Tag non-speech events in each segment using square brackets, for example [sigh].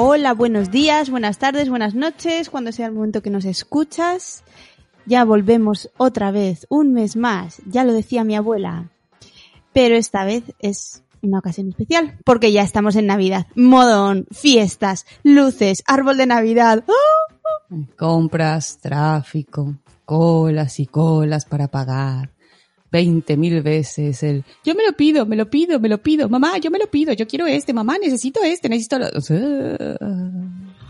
Hola, buenos días, buenas tardes, buenas noches, cuando sea el momento que nos escuchas. Ya volvemos otra vez, un mes más, ya lo decía mi abuela. Pero esta vez es una ocasión especial, porque ya estamos en Navidad. Modón, fiestas, luces, árbol de Navidad. Compras, tráfico, colas y colas para pagar. Veinte mil veces el yo me lo pido, me lo pido, me lo pido, mamá, yo me lo pido, yo quiero este, mamá, necesito este, necesito lo...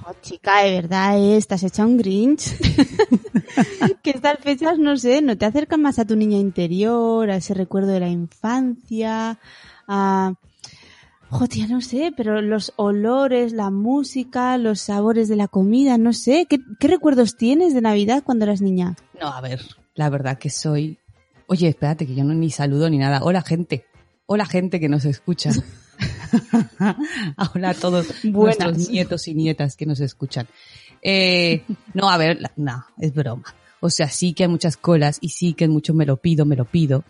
Oh, chica, de verdad, ¿eh? estás hecha un Grinch. [laughs] que estas fechas, no sé, no te acercan más a tu niña interior, a ese recuerdo de la infancia, a... Joder, no sé, pero los olores, la música, los sabores de la comida, no sé. ¿Qué, qué recuerdos tienes de Navidad cuando eras niña? No, a ver, la verdad que soy... Oye, espérate, que yo no ni saludo ni nada. Hola, gente. Hola, gente que nos escucha. [laughs] Hola a todos Buenas. nuestros nietos y nietas que nos escuchan. Eh, no, a ver, no, es broma. O sea, sí que hay muchas colas y sí que hay mucho me lo pido, me lo pido.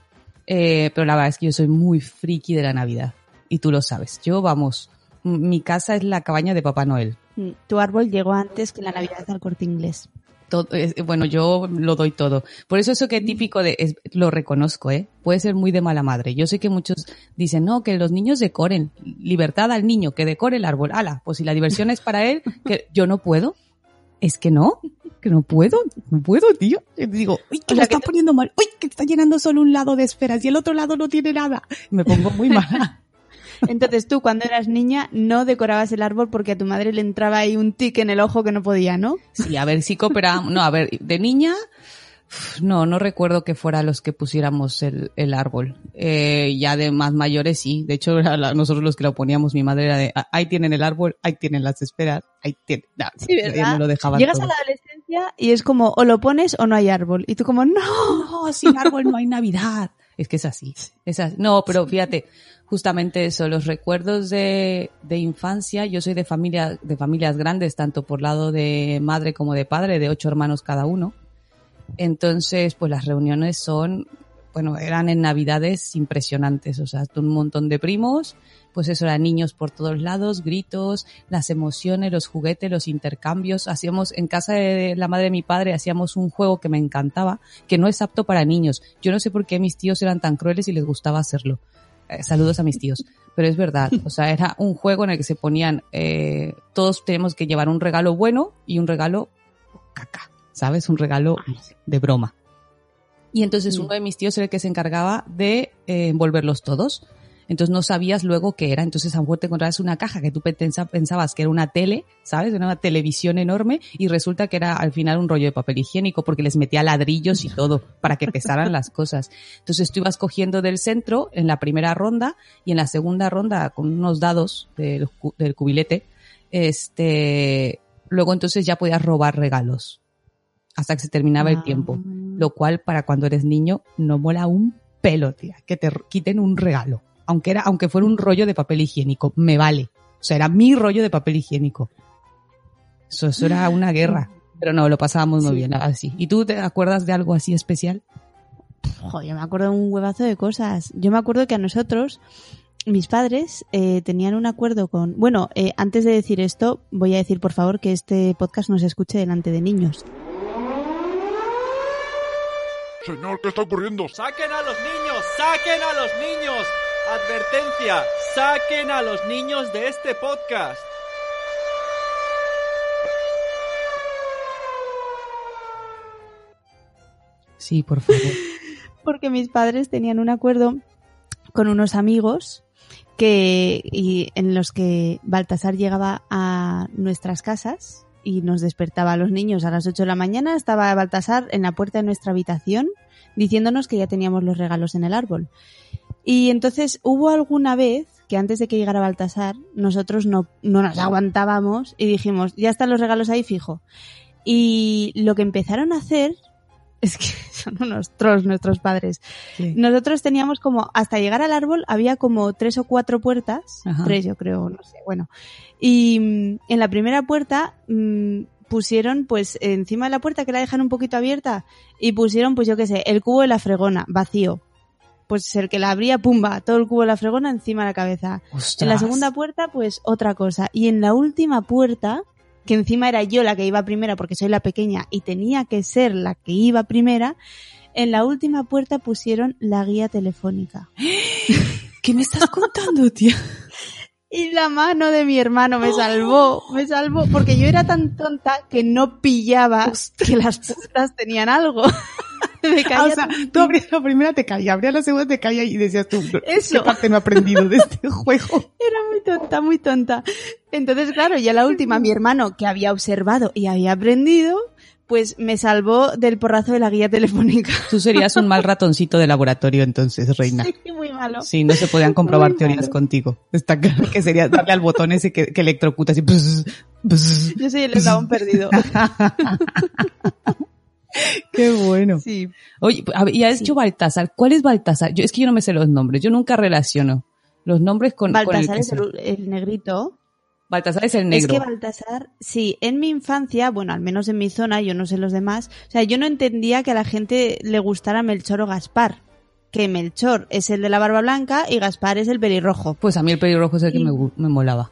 Eh, pero la verdad es que yo soy muy friki de la Navidad. Y tú lo sabes. Yo, vamos, mi casa es la cabaña de Papá Noel. Mm, Tu árbol llegó antes que la Navidad al corte inglés. Todo, es- bueno, yo lo doy todo. Por eso eso que típico de, es- lo reconozco, ¿eh? Puede ser muy de mala madre. Yo sé que muchos dicen, no, que los niños decoren. Libertad al niño, que decore el árbol. Ala, pues si la diversión es para él, que yo no puedo. Es que no, que no puedo, no puedo, tío. Y digo, uy, que O lo sea, que está poniendo mal. Uy, que está llenando solo un lado de esferas y el otro lado no tiene nada. Me pongo muy mala. Entonces tú, cuando eras niña, no decorabas el árbol porque a tu madre le entraba ahí un tic en el ojo que no podía, ¿no? Sí, a ver si cooperábamos. No, a ver, de niña, no, no recuerdo que fuera los que pusiéramos el, el árbol. Eh, ya de más mayores sí. De hecho, era la- nosotros los que lo poníamos, mi madre era de, "Ah, ahí tienen el árbol, ahí tienen las esperas, ahí tienen. No, Sí, ¿verdad? me lo Llegas todo. a la adolescencia y es como, o lo pones o no hay árbol. Y tú como, no. No, sin árbol no hay Navidad. Es que es así. Es así. No, pero fíjate, justamente eso, los recuerdos de, de infancia, yo soy de familia, de familias grandes, tanto por lado de madre como de padre, de ocho hermanos cada uno. Entonces, pues las reuniones son, bueno, eran en navidades impresionantes, o sea, un montón de primos, pues eso eran niños por todos lados, gritos, las emociones, los juguetes, los intercambios. Hacíamos, en casa de la madre de mi padre, hacíamos un juego que me encantaba, que no es apto para niños. Yo no sé por qué mis tíos eran tan crueles y les gustaba hacerlo. Eh, saludos a mis tíos. Pero es verdad, o sea, era un juego en el que se ponían, eh, todos tenemos que llevar un regalo bueno y un regalo caca, ¿sabes? Un regalo de broma. Y entonces uno de mis tíos era el que se encargaba de eh, envolverlos todos. Entonces no sabías luego qué era. Entonces a lo mejor te encontrabas una caja que tú pensa- pensabas que era una tele, ¿sabes? Una televisión enorme y resulta que era al final un rollo de papel higiénico porque les metía ladrillos y todo para que pesaran las cosas. Entonces tú ibas cogiendo del centro en la primera ronda y en la segunda ronda con unos dados del, cu- del cubilete, este, luego entonces ya podías robar regalos hasta que se terminaba el Ah. tiempo. Lo cual para cuando eres niño no mola un pelo, tía, que te quiten un regalo. Aunque era, aunque fuera un rollo de papel higiénico, me vale. O sea, era mi rollo de papel higiénico. Eso, eso era una guerra. Pero no, lo pasábamos muy Sí. bien, así. ¿Y tú te acuerdas de algo así especial? Joder, yo me acuerdo de un huevazo de cosas. Yo me acuerdo que a nosotros, mis padres, eh, tenían un acuerdo con... Bueno, eh, antes de decir esto, voy a decir por favor que este podcast no se escuche delante de niños. Señor, ¿qué está ocurriendo? ¡Saquen a los niños! ¡Saquen a los niños! Advertencia, saquen a los niños de este podcast. Sí, por favor. [laughs] Porque mis padres tenían un acuerdo con unos amigos que y en los que Baltasar llegaba a nuestras casas y nos despertaba a los niños a las 8 de la mañana, estaba Baltasar en la puerta de nuestra habitación diciéndonos que ya teníamos los regalos en el árbol. Y entonces hubo alguna vez que antes de que llegara Baltasar, nosotros no, no nos aguantábamos y dijimos, ya están los regalos ahí fijo. Y lo que empezaron a hacer [laughs] es que son unos trolls nuestros padres. Sí. Nosotros teníamos como, hasta llegar al árbol había como tres o cuatro puertas, Ajá. tres yo creo, no sé, bueno. Y mm, en la primera puerta mm, pusieron pues encima de la puerta que la dejan un poquito abierta y pusieron pues yo qué sé, el cubo de la fregona, vacío. Pues el que la abría, pumba, todo el cubo de la fregona encima de la cabeza. En la segunda puerta, pues otra cosa. Y en la última puerta, que encima era yo la que iba primera porque soy la pequeña y tenía que ser la que iba primera, en la última puerta pusieron la guía telefónica. [gasps] ¿Qué me estás contando, tía? Y la mano de mi hermano me salvó, me salvó, porque yo era tan tonta que no pillaba que las puertas tenían algo. [laughs] me caía Ah, o sea, tú abrías la primera, te caía, abrías la segunda, te caía y decías tú, Eso. ¿qué parte no he aprendido de este [laughs] juego? Era muy tonta, muy tonta. Entonces, claro, ya la última, mi hermano, que había observado y había aprendido, pues me salvó del porrazo de la guía telefónica. Tú serías un mal ratoncito de laboratorio entonces, reina. Sí, muy malo. Sí, no se podían comprobar Muy teorías malo. contigo. Está claro que sería darle al botón ese que, que electrocuta así. Yo soy el eslabón perdido. [laughs] [laughs] Qué bueno. Sí. Oye, y has dicho Baltasar. ¿Cuál es Baltasar? Yo, es que yo no me sé los nombres. Yo nunca relaciono los nombres con, con el Baltasar es el, el negrito. Baltasar es el Es negro. que Baltasar, sí, en mi infancia, bueno, al menos en mi zona, yo no sé los demás, o sea, yo no entendía que a la gente le gustara Melchor o Gaspar. Que Melchor es el de la barba blanca y Gaspar es el pelirrojo. Pues a mí el pelirrojo es el que me, me molaba.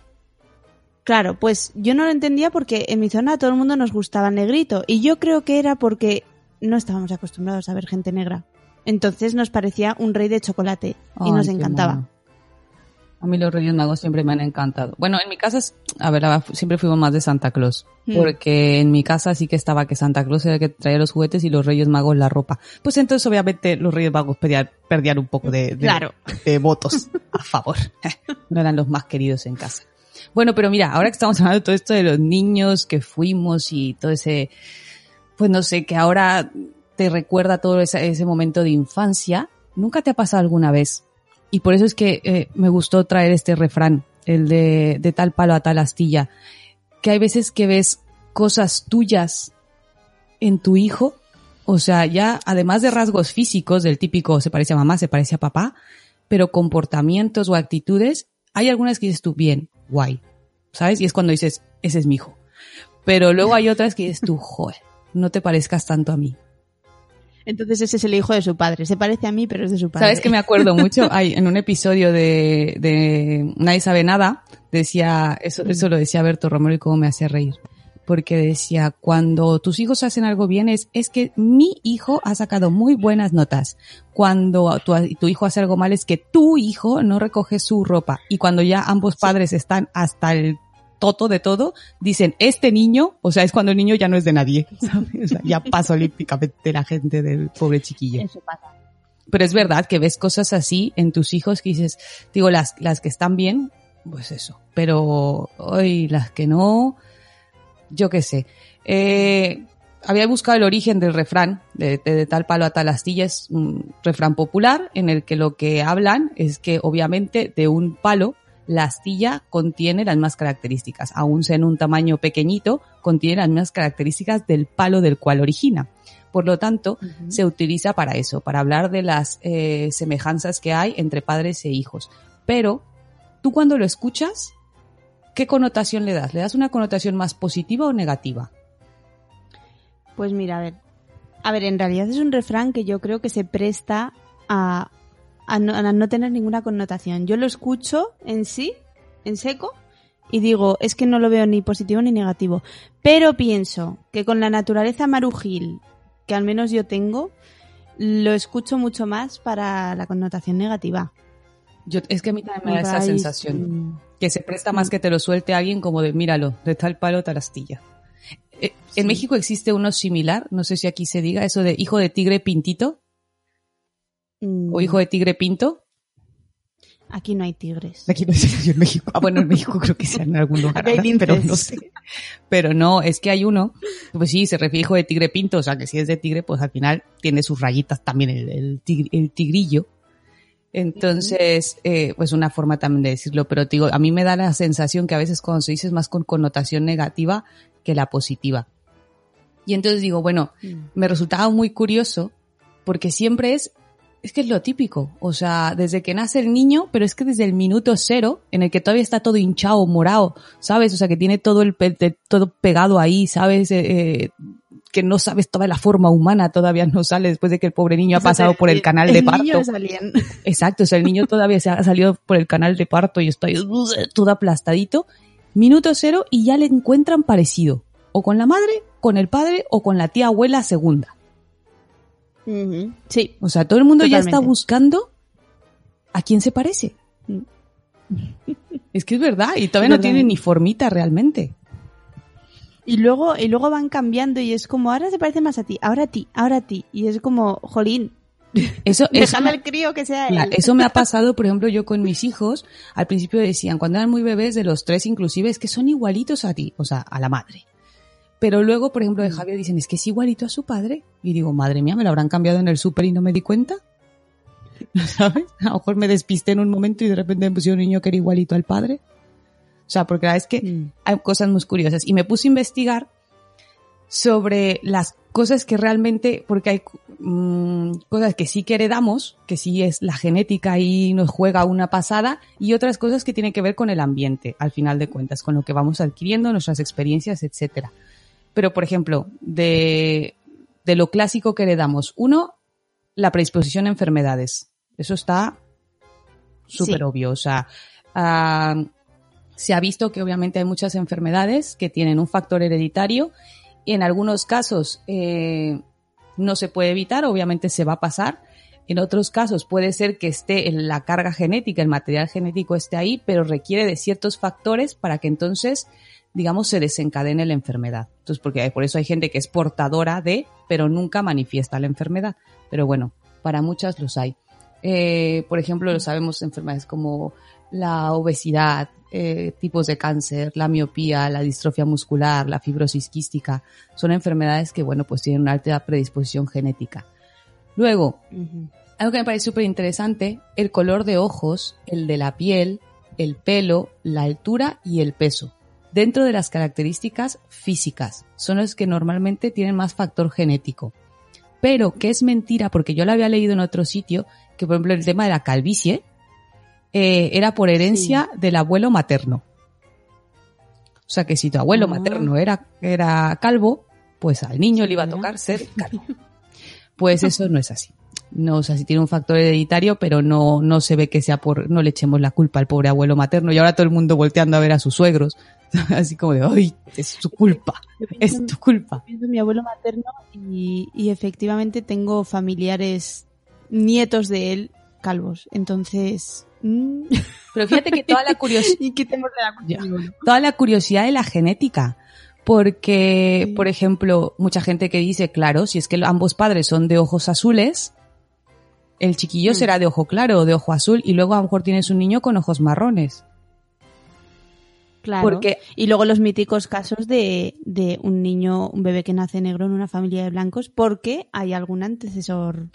Claro, pues yo no lo entendía porque en mi zona a todo el mundo nos gustaba el negrito y yo creo que era porque no estábamos acostumbrados a ver gente negra. Entonces nos parecía un rey de chocolate y Ay, nos encantaba. mono. A mí los Reyes Magos siempre me han encantado. Bueno, en mi casa, es- a ver, siempre fuimos más de Santa Claus. Mm. Porque en mi casa sí que estaba que Santa Claus era el que traía los juguetes y los Reyes Magos la ropa. Pues entonces obviamente los Reyes Magos perdían, perdían un poco de, de- Claro. de votos a favor. [laughs] No eran los más queridos en casa. Bueno, pero mira, ahora que estamos hablando de todo esto de los niños que fuimos y todo ese, pues no sé, que ahora te recuerda todo ese, momento de infancia, ¿nunca te ha pasado alguna vez? Y por eso es que eh, me gustó traer este refrán, el de, de tal palo a tal astilla, que hay veces que ves cosas tuyas en tu hijo, o sea, ya además de rasgos físicos, del típico se parece a mamá, se parece a papá, pero comportamientos o actitudes, hay algunas que dices tú, bien, guay, ¿sabes? Y es cuando dices, ese es mi hijo. Pero luego hay otras que dices tú, [laughs] joder, no te parezcas tanto a mí. Entonces ese es el hijo de su padre. Se parece a mí, pero es de su padre. ¿Sabes que me acuerdo [laughs] mucho? Hay, en un episodio de, de Nadie sabe nada, decía, eso, eso lo decía Berto Romero y cómo me hacía reír. Porque decía, cuando tus hijos hacen algo bien es, es que mi hijo ha sacado muy buenas notas. Cuando tu, tu hijo hace algo mal es que tu hijo no recoge su ropa. Y cuando ya ambos padres están hasta el toto de todo, dicen, este niño, o sea, es cuando el niño ya no es de nadie. [laughs] ¿sabes? O sea, ya pasa olímpicamente la gente del pobre chiquillo. Eso pasa. Pero es verdad que ves cosas así en tus hijos que dices, digo, las, las que están bien, pues eso. Pero hoy las que no, yo qué sé. Eh, había buscado el origen del refrán, de, de- de tal palo a tal astilla, es un refrán popular en el que lo que hablan es que obviamente de un palo la astilla contiene las mismas características, aún sea en un tamaño pequeñito, contiene las mismas características del palo del cual origina. Por lo tanto, se utiliza para eso, para hablar de las eh, semejanzas que hay entre padres e hijos. Pero, tú cuando lo escuchas, ¿qué connotación le das? ¿Le das una connotación más positiva o negativa? Pues mira, a ver. A ver, en realidad es un refrán que yo creo que se presta a, no, a no tener ninguna connotación. Yo lo escucho en sí, en seco, y digo, es que no lo veo ni positivo ni negativo. Pero pienso que con la naturaleza marujil que al menos yo tengo, lo escucho mucho más para la connotación negativa. Yo, es que a mí también me da esa sensación. mm, Que se presta más que te lo suelte alguien como de, míralo, de tal palo, tal astilla. Eh, En. México existe uno similar, no sé si aquí se diga eso de hijo de tigre pintito mm, o hijo de tigre pinto. Aquí no hay tigres. Aquí no sé si en México. Ah, bueno, en México creo que sea en algún lugar, Aquí hay pero no sé. Pero no, es que hay uno, pues sí, se refiere hijo de tigre pinto, o sea que si es de tigre, pues al final tiene sus rayitas también el, el, tigr- el tigrillo. Entonces, eh, pues una forma también de decirlo, pero te digo, a mí me da la sensación que a veces cuando se dice es más con connotación negativa que la positiva. Y entonces digo, bueno, me resultaba muy curioso porque siempre es, es que es lo típico, o sea, desde que nace el niño, pero es que desde el minuto cero, en el que todavía está todo hinchado, morado, ¿sabes? O sea, que tiene todo el pe- todo pegado ahí, ¿sabes? Eh, eh, que no sabes toda la forma humana todavía no sale después de que el pobre niño ha pasado por el canal de parto. niño. [laughs] Exacto, o sea, el niño todavía se ha salido por el canal de parto y está ahí todo aplastadito. Minuto cero y ya le encuentran parecido. O con la madre, con el padre o con la tía abuela segunda. Sí, O sea, todo el mundo ya está buscando a quién se parece. Mm. [laughs] Es que es verdad, y todavía no tiene ni formita realmente. Y luego, y luego van cambiando y es como, ahora se parece más a ti, ahora a ti, ahora a ti. Y es como, jolín, [laughs] Eso, me, al crío que sea él. eso me ha [laughs] pasado, por ejemplo, yo con mis hijos. Al principio decían, cuando eran muy bebés, de los tres inclusive, es que son igualitos a ti, o sea, a la madre. Pero luego, por ejemplo, de Javier dicen, es que es igualito a su padre. Y digo, madre mía, me lo habrán cambiado en el súper y no me di cuenta. [laughs] ¿Sabes? A lo mejor me despisté en un momento y de repente me pusieron un niño que era igualito al padre. O sea, porque la verdad es que Mm. hay cosas muy curiosas. Y me puse a investigar sobre las cosas que realmente, porque hay mm, cosas que sí que heredamos, que sí es la genética y nos juega una pasada, y otras cosas que tienen que ver con el ambiente, al final de cuentas, con lo que vamos adquiriendo, nuestras experiencias, etcétera. Pero, por ejemplo, de, de lo clásico que heredamos, uno, la predisposición a enfermedades. Eso está súper Sí. obvio. O sea, ah, se ha visto que obviamente hay muchas enfermedades que tienen un factor hereditario y en algunos casos eh, no se puede evitar, obviamente se va a pasar. En otros casos puede ser que esté en la carga genética, el material genético esté ahí, pero requiere de ciertos factores para que entonces, digamos, se desencadene la enfermedad. Entonces, porque por eso hay gente que es portadora de, pero nunca manifiesta la enfermedad. Pero bueno, para muchas los hay. Eh, por ejemplo, lo sabemos enfermedades como la obesidad, eh, tipos de cáncer, la miopía, la distrofia muscular, la fibrosis quística, son enfermedades que, bueno, pues tienen una alta predisposición genética. Luego, algo que me parece súper interesante, el color de ojos, el de la piel, el pelo, la altura y el peso. Dentro de las características físicas, son los que normalmente tienen más factor genético. Pero que es mentira, porque yo lo había leído en otro sitio, que por ejemplo el tema de la calvicie eh, era por herencia del abuelo materno. O sea que si tu abuelo Ah. materno era, era calvo, pues al niño le iba a tocar ser [laughs] calvo. Pues eso no es así. No, o sea, sí tiene un factor hereditario, pero no, no se ve que sea por, no le echemos la culpa al pobre abuelo materno y ahora todo el mundo volteando a ver a sus suegros. [laughs] Así como de, ay, es su culpa, pienso- es tu culpa. pienso en mi abuelo materno y, y efectivamente tengo familiares nietos de él calvos. Entonces, mm, Pero fíjate que toda la [laughs] curiosidad, ¿y quitemos de la toda la curiosidad de la genética. Porque, por ejemplo, mucha gente que dice, claro, si es que ambos padres son de ojos azules, el chiquillo Mm. será de ojo claro o de ojo azul y luego a lo mejor tienes un niño con ojos marrones. Claro. Porque Y luego los míticos casos de, de un niño, un bebé que nace negro en una familia de blancos porque hay algún antecesor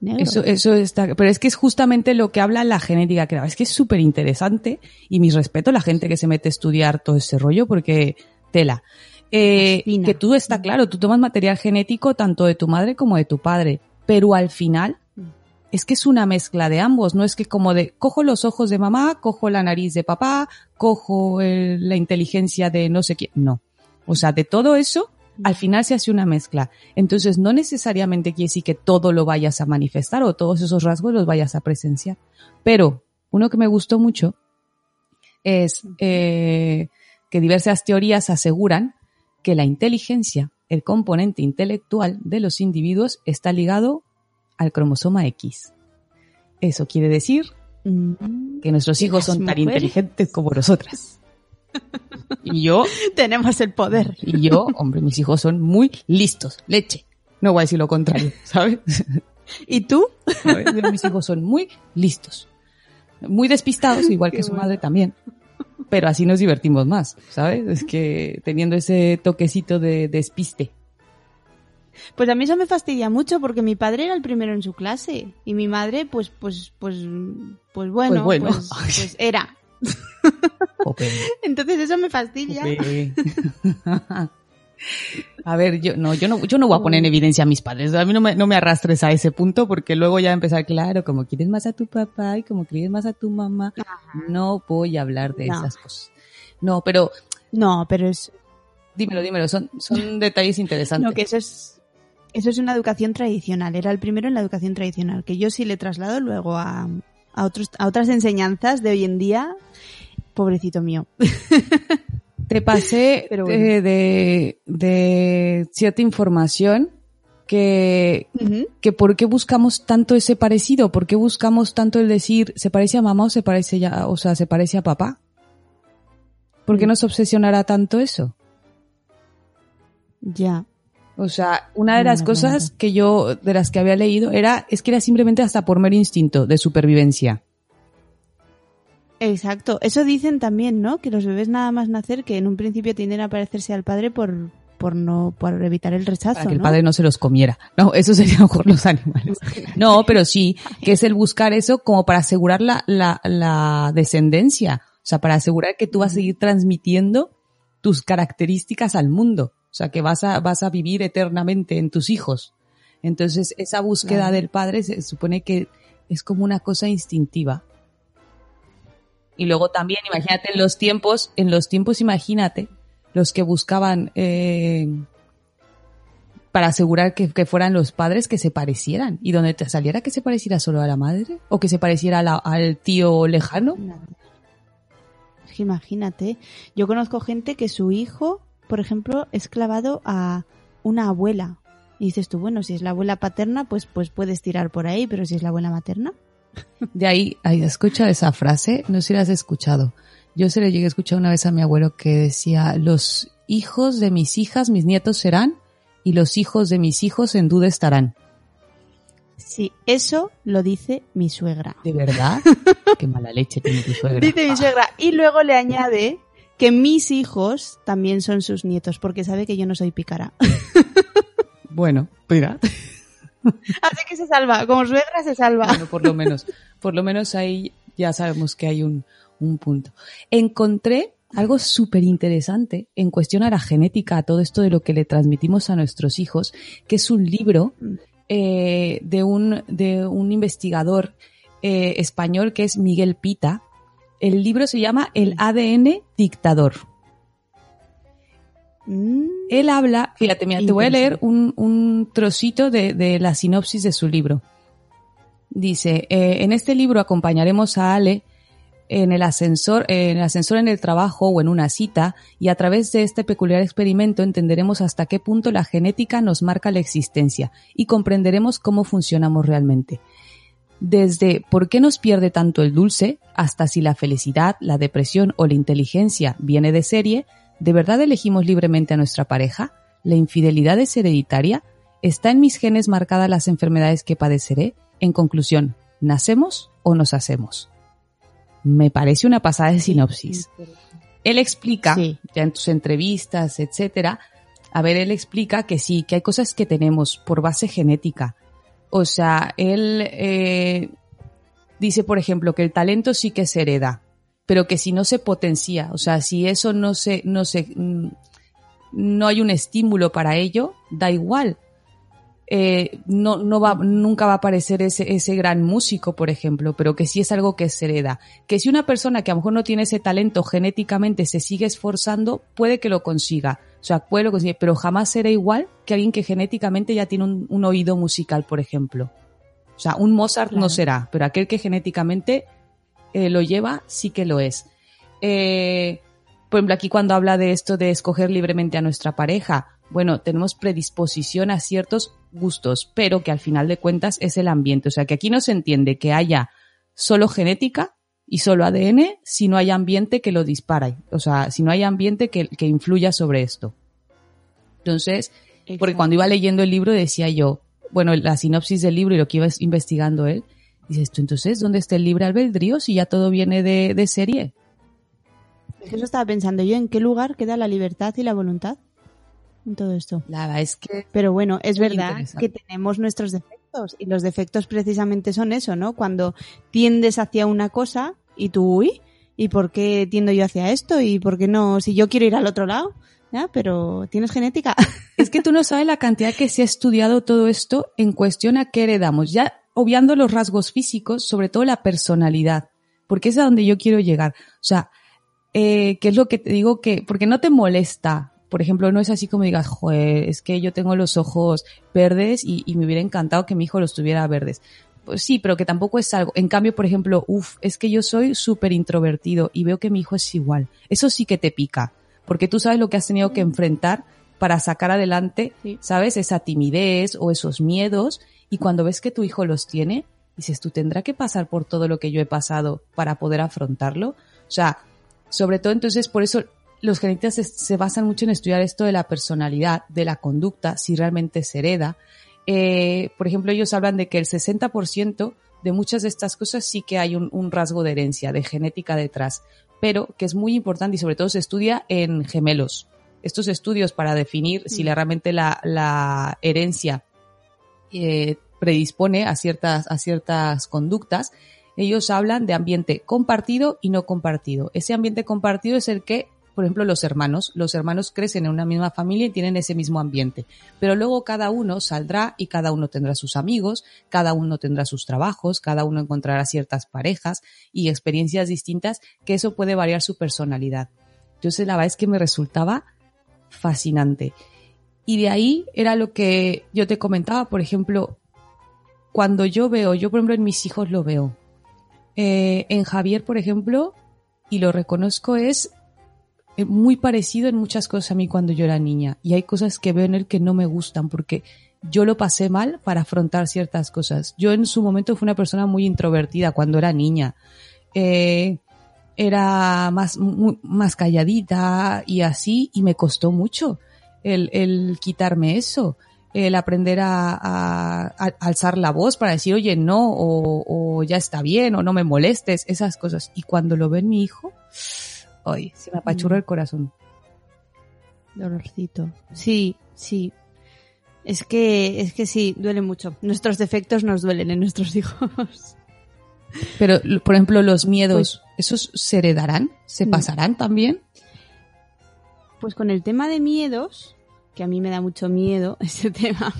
negro. Eso, eso está, pero es que es justamente lo que habla la genética, que es que es súper interesante y mi respeto a la gente que se mete a estudiar todo ese rollo porque tela. Eh, que tú está claro, tú tomas material genético tanto de tu madre como de tu padre, pero al final es que es una mezcla de ambos, no es que como de cojo los ojos de mamá, cojo la nariz de papá, cojo el- la inteligencia de no sé quién, no. O sea, de todo eso, al final se hace una mezcla. Entonces, no necesariamente quiere decir que todo lo vayas a manifestar o todos esos rasgos los vayas a presenciar. Pero uno que me gustó mucho es eh, que diversas teorías aseguran que la inteligencia, el componente intelectual de los individuos, está ligado al cromosoma X. Eso quiere decir Mm. que nuestros hijos son tan inteligentes como nosotras. Y yo, [laughs] Tenemos el poder. y yo, hombre, mis hijos son muy listos. Leche. No voy a decir lo contrario, ¿sabes? [laughs] ¿Y tú? ¿Sabes? Pero mis hijos son muy listos. Muy despistados, [laughs] igual que su madre también. Pero así nos divertimos más, ¿sabes? Es que teniendo ese toquecito de despiste. Pues a mí eso me fastidia mucho porque mi padre era el primero en su clase y mi madre, pues, pues, pues, pues bueno, Pues bueno. pues- pues era. [laughs] Entonces eso me fastidia. [laughs] A ver, yo no, yo no, yo no voy a poner en evidencia a mis padres. A mí no me, no me arrastres a ese punto porque luego ya empezar, claro, como quieres más a tu papá y como quieres más a tu mamá, no voy a hablar de No. esas cosas. No, pero No, pero es, dímelo, dímelo, son, son [laughs] detalles interesantes. no, que eso es, eso es una educación tradicional. Era el primero en la educación tradicional, que yo sí le traslado luego a, a otros, a otras enseñanzas de hoy en día. Pobrecito mío. [laughs] Te pasé Pero bueno. eh, de, de cierta información que, que por qué buscamos tanto ese parecido, por qué buscamos tanto el decir se parece a mamá o se parece ya, o sea, se parece a papá. ¿Por qué Mm. nos obsesionará tanto eso? Ya. O sea, una de las cosas que yo, de las que había leído, era, es que era simplemente hasta por mero instinto de supervivencia. Exacto. Eso dicen también, ¿no? Que los bebés nada más nacer, que en un principio tienden a parecerse al padre por, por no, por evitar el rechazo, Para que el padre no se los comiera. No, [laughs] eso sería mejor los animales. No, pero sí, que es el buscar eso como para asegurar la, la, la descendencia. O sea, para asegurar que tú vas a seguir transmitiendo tus características al mundo. O sea, que vas a, vas a vivir eternamente en tus hijos. Entonces, esa búsqueda Claro. del padre se supone que es como una cosa instintiva. Y luego también, imagínate, en los tiempos, en los tiempos, imagínate, los que buscaban, eh, para asegurar que, que fueran los padres que se parecieran. Y donde te saliera que se pareciera solo a la madre, o que se pareciera la- al tío lejano. Imagínate. Yo conozco gente que su hijo, por ejemplo, es clavado a una abuela. Y dices tú, bueno, si es la abuela paterna, pues, pues puedes tirar por ahí, pero si es la abuela materna. De ahí, ahí escucha esa frase, no sé si la has escuchado. Yo se le llegué a escuchar una vez a mi abuelo que decía, los hijos de mis hijas, mis nietos serán, y los hijos de mis hijos en duda estarán. Sí, eso lo dice mi suegra. ¿De verdad? [laughs] Qué mala leche tiene tu suegra. Dice mi suegra. Y luego le añade que mis hijos también son sus nietos, porque sabe que yo no soy pícara. [laughs] Bueno, mira. Así que se salva, como suegra se salva. Bueno, por lo menos, por lo menos ahí ya sabemos que hay un, un punto. Encontré algo súper interesante en cuestión a la genética, a todo esto de lo que le transmitimos a nuestros hijos, que es un libro eh, de, un, de un investigador eh, español que es Miguel Pita. El libro se llama El ADN dictador. Mm, Él habla, fíjate, mira, te voy a leer un, un trocito de, de la sinopsis de su libro. Dice, eh, en este libro acompañaremos a Ale en el ascensor, en el ascensor en el trabajo o en una cita y a través de este peculiar experimento entenderemos hasta qué punto la genética nos marca la existencia y comprenderemos cómo funcionamos realmente. Desde por qué nos pierde tanto el dulce hasta si la felicidad, la depresión o la inteligencia viene de serie, ¿de verdad elegimos libremente a nuestra pareja? ¿La infidelidad es hereditaria? ¿Está en mis genes marcadas las enfermedades que padeceré? En conclusión, ¿nacemos o nos hacemos? Me parece una pasada de sinopsis. Él explica, Sí. ya en tus entrevistas, etcétera, a ver, él explica que sí, que hay cosas que tenemos por base genética. O sea, él eh, dice, por ejemplo, que el talento sí que se hereda, pero que si no se potencia, o sea, si eso no se, no se, mm, no hay un estímulo para ello, da igual. Eh, no, no va, nunca va a aparecer ese, ese gran músico, por ejemplo, pero que sí es algo que se hereda. Que si una persona que a lo mejor no tiene ese talento genéticamente se sigue esforzando, puede que lo consiga. O sea, puede lo conseguir, pero jamás será igual que alguien que genéticamente ya tiene un, un oído musical, por ejemplo. O sea, un Mozart no será, pero aquel que genéticamente eh, lo lleva, sí que lo es. Eh, por ejemplo, aquí cuando habla de esto de escoger libremente a nuestra pareja, bueno, tenemos predisposición a ciertos gustos, pero que al final de cuentas es el ambiente. O sea, que aquí no se entiende que haya solo genética y solo ADN si no hay ambiente que lo dispara. O sea, si no hay ambiente que, que influya sobre esto. Entonces, porque cuando iba leyendo el libro decía yo, bueno, la sinopsis del libro y lo que iba investigando él, Dices tú, entonces, ¿dónde está el libre albedrío si ya todo viene de, de serie? Es que eso estaba pensando yo, ¿en qué lugar queda la libertad y la voluntad en todo esto? Verdad es que Pero bueno, es verdad que tenemos nuestros defectos y los defectos precisamente son eso, ¿no? Cuando tiendes hacia una cosa y tú, uy, ¿y por qué tiendo yo hacia esto? ¿Y por qué no? Si yo quiero ir al otro lado, ¿ya? Pero tienes genética. [laughs] Es que tú no sabes la cantidad que se ha estudiado todo esto en cuestión a qué heredamos. Ya obviando los rasgos físicos, sobre todo la personalidad, porque es a donde yo quiero llegar. O sea, eh, ¿qué es lo que te digo que, porque no te molesta? Por ejemplo, no es así como digas, joder, es que yo tengo los ojos verdes y, y me hubiera encantado que mi hijo los tuviera verdes. Pues sí, pero que tampoco es algo. En cambio, por ejemplo, uff, es que yo soy súper introvertido y veo que mi hijo es igual. Eso sí que te pica, porque tú sabes lo que has tenido que enfrentar para sacar adelante, Sí. ¿sabes? Esa timidez o esos miedos. Y cuando ves que tu hijo los tiene, dices, tú tendrá que pasar por todo lo que yo he pasado para poder afrontarlo. O sea, sobre todo entonces, por eso los genetistas se, se basan mucho en estudiar esto de la personalidad, de la conducta, si realmente se hereda. Eh, por ejemplo, ellos hablan de que el 60% de muchas de estas cosas sí que hay un, un rasgo de herencia, de genética detrás, pero que es muy importante y sobre todo se estudia en gemelos. Estos estudios para definir si la- realmente la, la herencia eh, predispone a ciertas, a ciertas conductas, ellos hablan de ambiente compartido y no compartido. Ese ambiente compartido es el que, por ejemplo, los hermanos, los hermanos crecen en una misma familia y tienen ese mismo ambiente. Pero luego cada uno saldrá y cada uno tendrá sus amigos, cada uno tendrá sus trabajos, cada uno encontrará ciertas parejas y experiencias distintas, que eso puede variar su personalidad. Entonces la verdad es que me resultaba fascinante. Y de ahí era lo que yo te comentaba, por ejemplo, cuando yo veo, yo por ejemplo en mis hijos lo veo, eh, en Javier, por ejemplo, y lo reconozco, es muy parecido en muchas cosas a mí cuando yo era niña. Y hay cosas que veo en él que no me gustan porque yo lo pasé mal para afrontar ciertas cosas. Yo en su momento fui una persona muy introvertida cuando era niña. Eh, era más, más calladita y así, y me costó mucho el, el quitarme eso, el aprender a, a- a alzar la voz para decir, oye, no, o, o ya está bien, o no me molestes, esas cosas. Y cuando lo ve en mi hijo, ay, se me apachurra el corazón. Dolorcito. Sí, sí. Es que, es que sí, duele mucho. Nuestros defectos nos duelen en nuestros [laughs] hijos. Pero, por ejemplo, los miedos, ¿esos se heredarán? ¿Se No. pasarán también? Pues con el tema de miedos, que a mí me da mucho miedo [laughs] ese tema.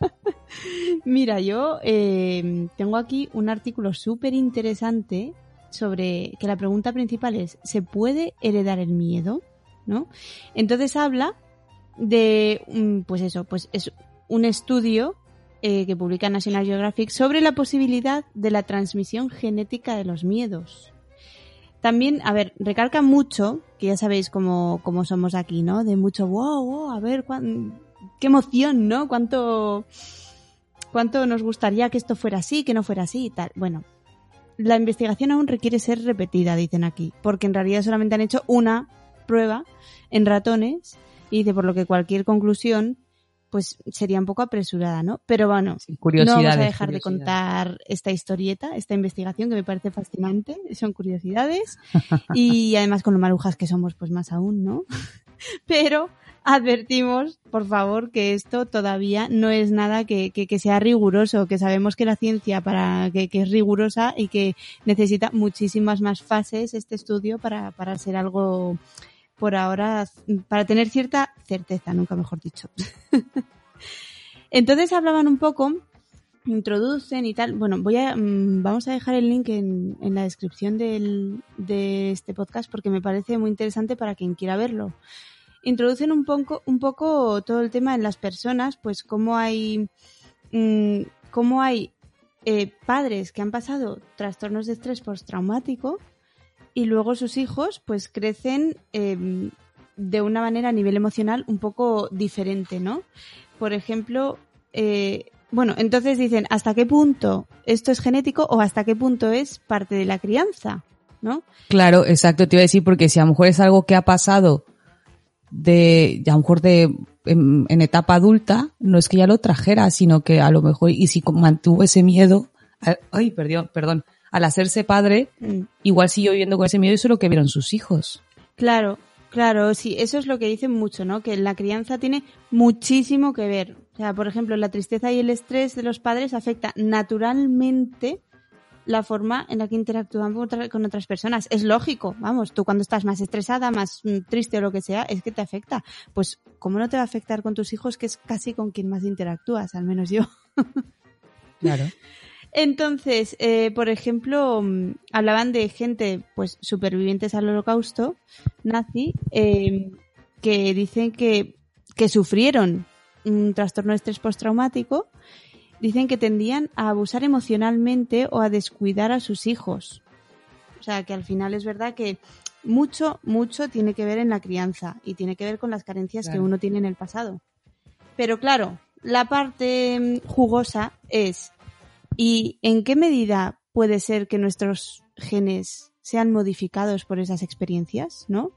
[laughs] Mira, yo eh, tengo aquí un artículo súper interesante sobre que la pregunta principal es, ¿se puede heredar el miedo? ¿No? Entonces habla de, mm, pues eso, pues es un estudio eh, que publica National Geographic sobre la posibilidad de la transmisión genética de los miedos. También, a ver, recalca mucho, que ya sabéis cómo, cómo somos aquí, ¿no? De mucho, wow, wow, a ver, cuán- qué emoción, ¿no? Cuánto, cuánto nos gustaría que esto fuera así, que no fuera así y tal. Bueno, la investigación aún requiere ser repetida, dicen aquí, porque en realidad solamente han hecho una prueba en ratones y dice por lo que cualquier conclusión pues sería un poco apresurada, ¿no? Pero bueno, Sí, no vamos a dejar de contar esta historieta, esta investigación que me parece fascinante, son curiosidades [laughs] y además con lo marujas que somos pues más aún, ¿no? [laughs] Pero advertimos, por favor, que esto todavía no es nada que, que, sea riguroso, que sabemos que la ciencia para que, que es rigurosa y que necesita muchísimas más fases este estudio para, para ser algo por ahora, para tener cierta certeza, nunca mejor dicho. [laughs] Entonces hablaban un poco, introducen y tal. Bueno, voy a, mm, vamos a dejar el link en, en la descripción del, de este podcast porque me parece muy interesante para quien quiera verlo. Introducen un poco, un poco todo el tema en las personas, pues cómo hay, mm, hay eh, padres que han pasado trastornos de estrés postraumático y luego sus hijos pues crecen eh, de una manera a nivel emocional un poco diferente, ¿no? Por ejemplo, eh, bueno, entonces dicen, ¿hasta qué punto esto es genético o hasta qué punto es parte de la crianza? ¿No? Claro, exacto, te iba a decir, porque si a lo mejor es algo que ha pasado de, a lo mejor de, en, en etapa adulta, no es que ya lo trajera, sino que a lo mejor, y si mantuvo ese miedo a- ay, perdón, perdón, al hacerse padre, Mm. igual siguió viviendo con ese miedo y eso es lo que vieron sus hijos. Claro, claro, sí, eso es lo que dicen mucho, ¿no? Que la crianza tiene muchísimo que ver. O sea, por ejemplo, la tristeza y el estrés de los padres afecta naturalmente la forma en la que interactúan con otra- con otras personas. Es lógico, vamos, tú cuando estás más estresada, más mm, triste o lo que sea, es que te afecta. Pues, ¿cómo no te va a afectar con tus hijos, que es casi con quien más interactúas, al menos yo? [laughs] Claro. Entonces, eh, por ejemplo, mm, hablaban de gente, pues, supervivientes al holocausto nazi, eh, que dicen que, que sufrieron un trastorno de estrés postraumático, dicen que tendían a abusar emocionalmente o a descuidar a sus hijos. O sea, que al final es verdad que mucho, mucho tiene que ver en la crianza y tiene que ver con las carencias que uno tiene en el pasado. Pero claro, la parte mm, jugosa es ¿y en qué medida puede ser que nuestros genes sean modificados por esas experiencias, ¿no?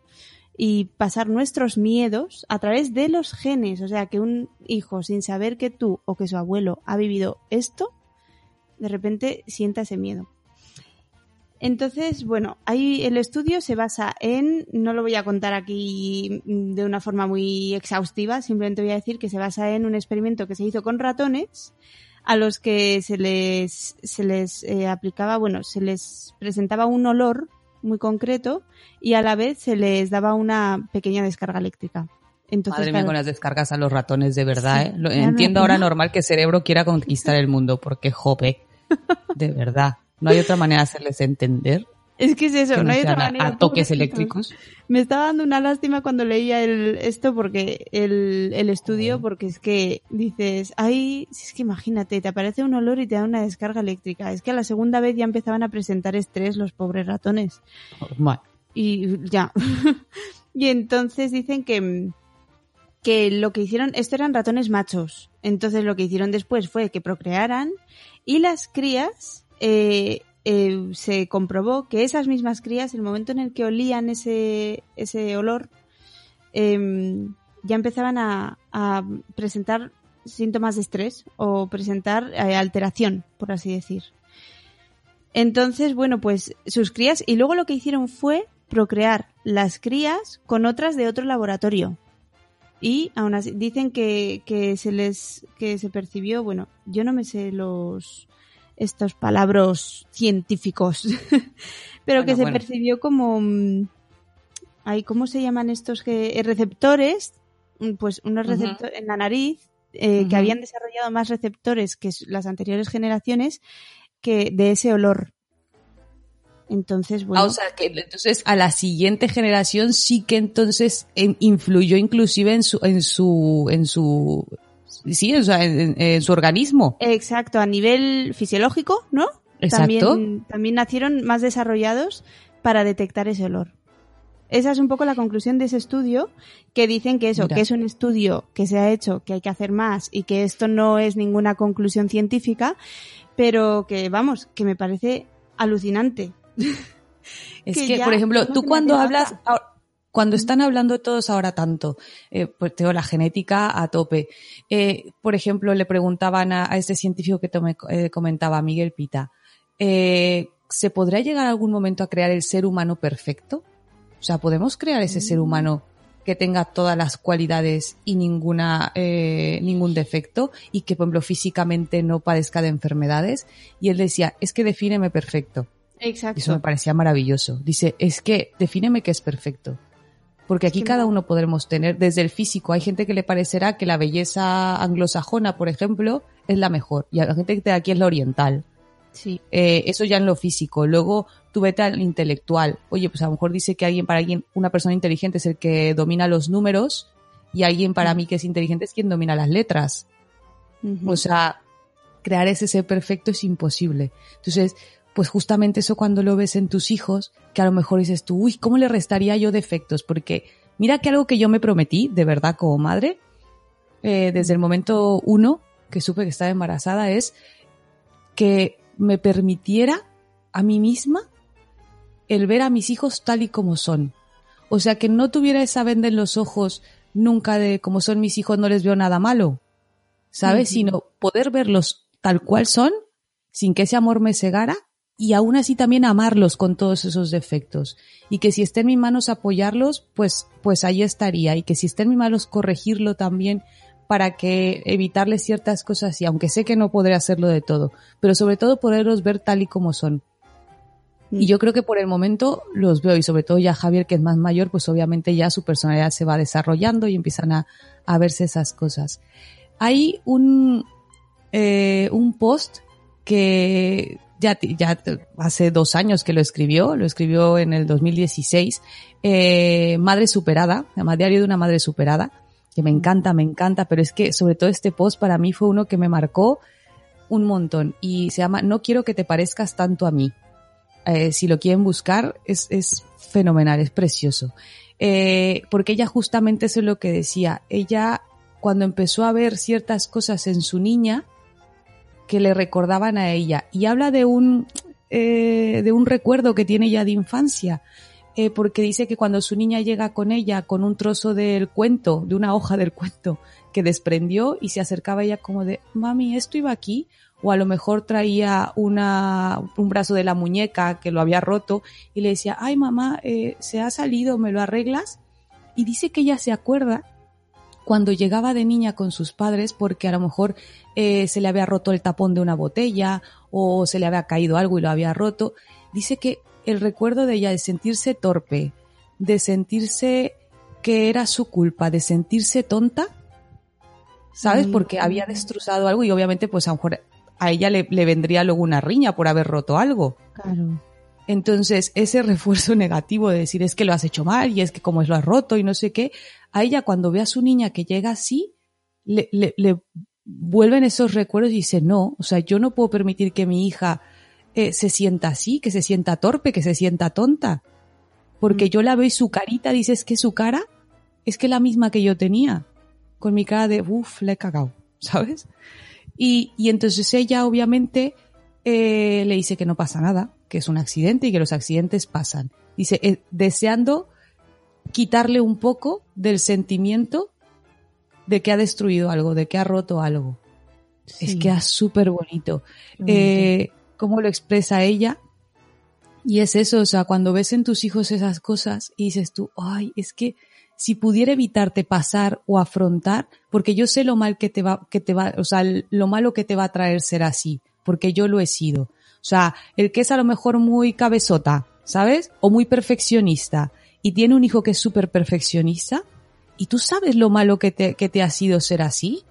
Y pasar nuestros miedos a través de los genes, o sea, que un hijo sin saber que tú o que su abuelo ha vivido esto, de repente sienta ese miedo. Entonces, bueno, ahí el estudio se basa en, no lo voy a contar aquí de una forma muy exhaustiva, simplemente voy a decir que se basa en un experimento que se hizo con ratones a los que se les, se les eh, aplicaba, bueno, se les presentaba un olor muy concreto y a la vez se les daba una pequeña descarga eléctrica. Entonces, Madre mía, claro, con las descargas a los ratones, de verdad, Sí, ¿eh? Lo- entiendo ahora no. normal que el cerebro quiera conquistar el mundo, porque jope, de verdad. No hay otra manera de hacerles entender es que es eso, que no hay otra manera. a, toques eléctricos. Me estaba dando una lástima cuando leía el, esto porque el, el estudio, porque es que dices, ay, si es que imagínate, te aparece un olor y te da una descarga eléctrica. Es que a la segunda vez ya empezaban a presentar estrés los pobres ratones. Y ya. [laughs] y entonces dicen que, que lo que hicieron, esto eran ratones machos. Entonces lo que hicieron después fue que procrearan y las crías, eh, eh, se comprobó que esas mismas crías, el momento en el que olían ese, ese olor, em, ya empezaban a, presentar síntomas de estrés o presentar eh, alteración, por así decir. Entonces, bueno, pues sus crías, y luego lo que hicieron fue procrear las crías con otras de otro laboratorio. Y aún así, dicen que, que se les, que se percibió, bueno, yo no me sé los, estos palabras científicos, [laughs] pero Bueno, que se bueno. percibió como, mm, ay, ¿cómo se llaman estos que, eh, receptores? Mm, Pues unos receptores en la nariz, eh, que habían desarrollado más receptores que las anteriores generaciones que de ese olor. Entonces, bueno. Ah, o sea, que entonces a la siguiente generación sí que entonces em, influyó inclusive en su, en su, en su, sí, o sea, en, su organismo. Exacto, a nivel fisiológico, ¿no? Exacto. También, también nacieron más desarrollados para detectar ese olor. Esa es un poco la conclusión de ese estudio, que dicen que eso, Mira. que es un estudio que se ha hecho, que hay que hacer más y que esto no es ninguna conclusión científica, pero que vamos, que me parece alucinante. [laughs] Es que por ejemplo, tú cuando hablas, ahora- cuando están hablando todos ahora tanto, eh, pues tengo la genética a tope. Eh, por ejemplo, le preguntaban a, a este científico que tome- eh, comentaba, Miguel Pita, eh, ¿se podrá llegar a algún momento a crear el ser humano perfecto? O sea, ¿podemos crear ese ser Mm. humano que tenga todas las cualidades y ninguna, eh, ningún defecto y que, por ejemplo, físicamente no padezca de enfermedades? Y él decía, es que defíneme perfecto. Exacto. Eso me parecía maravilloso. Dice, es que defíneme qué es perfecto. Porque aquí cada no. uno podremos tener, desde el físico, hay gente que le parecerá que la belleza anglosajona, por ejemplo, es la mejor. Y a la gente que de aquí es la oriental. Sí. Eh, eso ya en lo físico. Luego, tú vete al intelectual. Oye, pues a lo mejor dice que alguien, para alguien, una persona inteligente es el que domina los números y alguien para mí que es inteligente es quien domina las letras. O sea, crear ese ser perfecto es imposible. Entonces, pues justamente eso cuando lo ves en tus hijos, que a lo mejor dices tú, uy, ¿cómo le restaría yo defectos? Porque mira que algo que yo me prometí, de verdad, como madre, eh, desde el momento uno que supe que estaba embarazada, es que me permitiera a mí misma el ver a mis hijos tal y como son. O sea, que no tuviera esa venda en los ojos nunca de como son mis hijos, no les veo nada malo. ¿Sabes? Sino poder verlos tal cual son sin que ese amor me cegara y aún así también amarlos con todos esos defectos. Y que si esté en mis manos apoyarlos, pues, pues ahí estaría. Y que si esté en mis manos corregirlo también para que evitarles ciertas cosas y aunque sé que no podré hacerlo de todo, pero sobre todo poderlos ver tal y como son. Y yo creo que por el momento los veo y sobre todo ya Javier que es más mayor, pues obviamente ya su personalidad se va desarrollando y empiezan a, a verse esas cosas. Hay un, eh, un post que ya, hace dos años que lo escribió, lo escribió en el 2016, eh, Madre Superada, llama Diario de una Madre Superada, que me encanta, me encanta, pero es que sobre todo este post para mí fue uno que me marcó un montón y se llama No quiero que te parezcas tanto a mí. Eh, si lo quieren buscar, es, es fenomenal, es precioso. Eh, porque ella justamente eso es lo que decía. Ella, cuando empezó a ver ciertas cosas en su niña que le recordaban a ella, y habla de un, eh, de un recuerdo que tiene ella de infancia, eh, porque dice que cuando su niña llega con ella con un trozo del cuento, de una hoja del cuento que desprendió y se acercaba a ella como de, mami, esto iba aquí, o a lo mejor traía una, un brazo de la muñeca que lo había roto y le decía, ay mamá, eh, se ha salido, ¿me lo arreglas? Y dice que ella se acuerda cuando llegaba de niña con sus padres porque a lo mejor eh, se le había roto el tapón de una botella o se le había caído algo y lo había roto. Dice que el recuerdo de ella de sentirse torpe, de sentirse que era su culpa, de sentirse tonta, ¿sabes? Porque había destrozado algo y obviamente pues a lo mejor a ella le, le, vendría luego una riña por haber roto algo. Claro. Entonces, ese refuerzo [laughs] negativo de decir es que lo has hecho mal y es que como es lo has roto y no sé qué, a ella cuando ve a su niña que llega así, le, le, le vuelven esos recuerdos y dice, no, o sea, yo no puedo permitir que mi hija eh, se sienta así, que se sienta torpe, que se sienta tonta. Porque mm. yo la veo y su carita, dices que su cara es que la misma que yo tenía. Con mi cara de, uff, le he cagado, [laughs] ¿sabes? Y, y entonces ella obviamente eh, le dice que no pasa nada, que es un accidente y que los accidentes pasan. Dice, eh, deseando quitarle un poco del sentimiento de que ha destruido algo, de que ha roto algo. Sí. Es que es súper bonito. Eh, cómo lo expresa ella. Y es eso, o sea, cuando ves en tus hijos esas cosas y dices tú, ay, es que si pudiera evitarte pasar o afrontar, porque yo sé lo mal que te va, que te va, o sea, lo malo que te va a traer ser así, porque yo lo he sido. O sea, el que es a lo mejor muy cabezota, ¿sabes? O muy perfeccionista y tiene un hijo que es súper perfeccionista y tú sabes lo malo que te, que te ha sido ser así.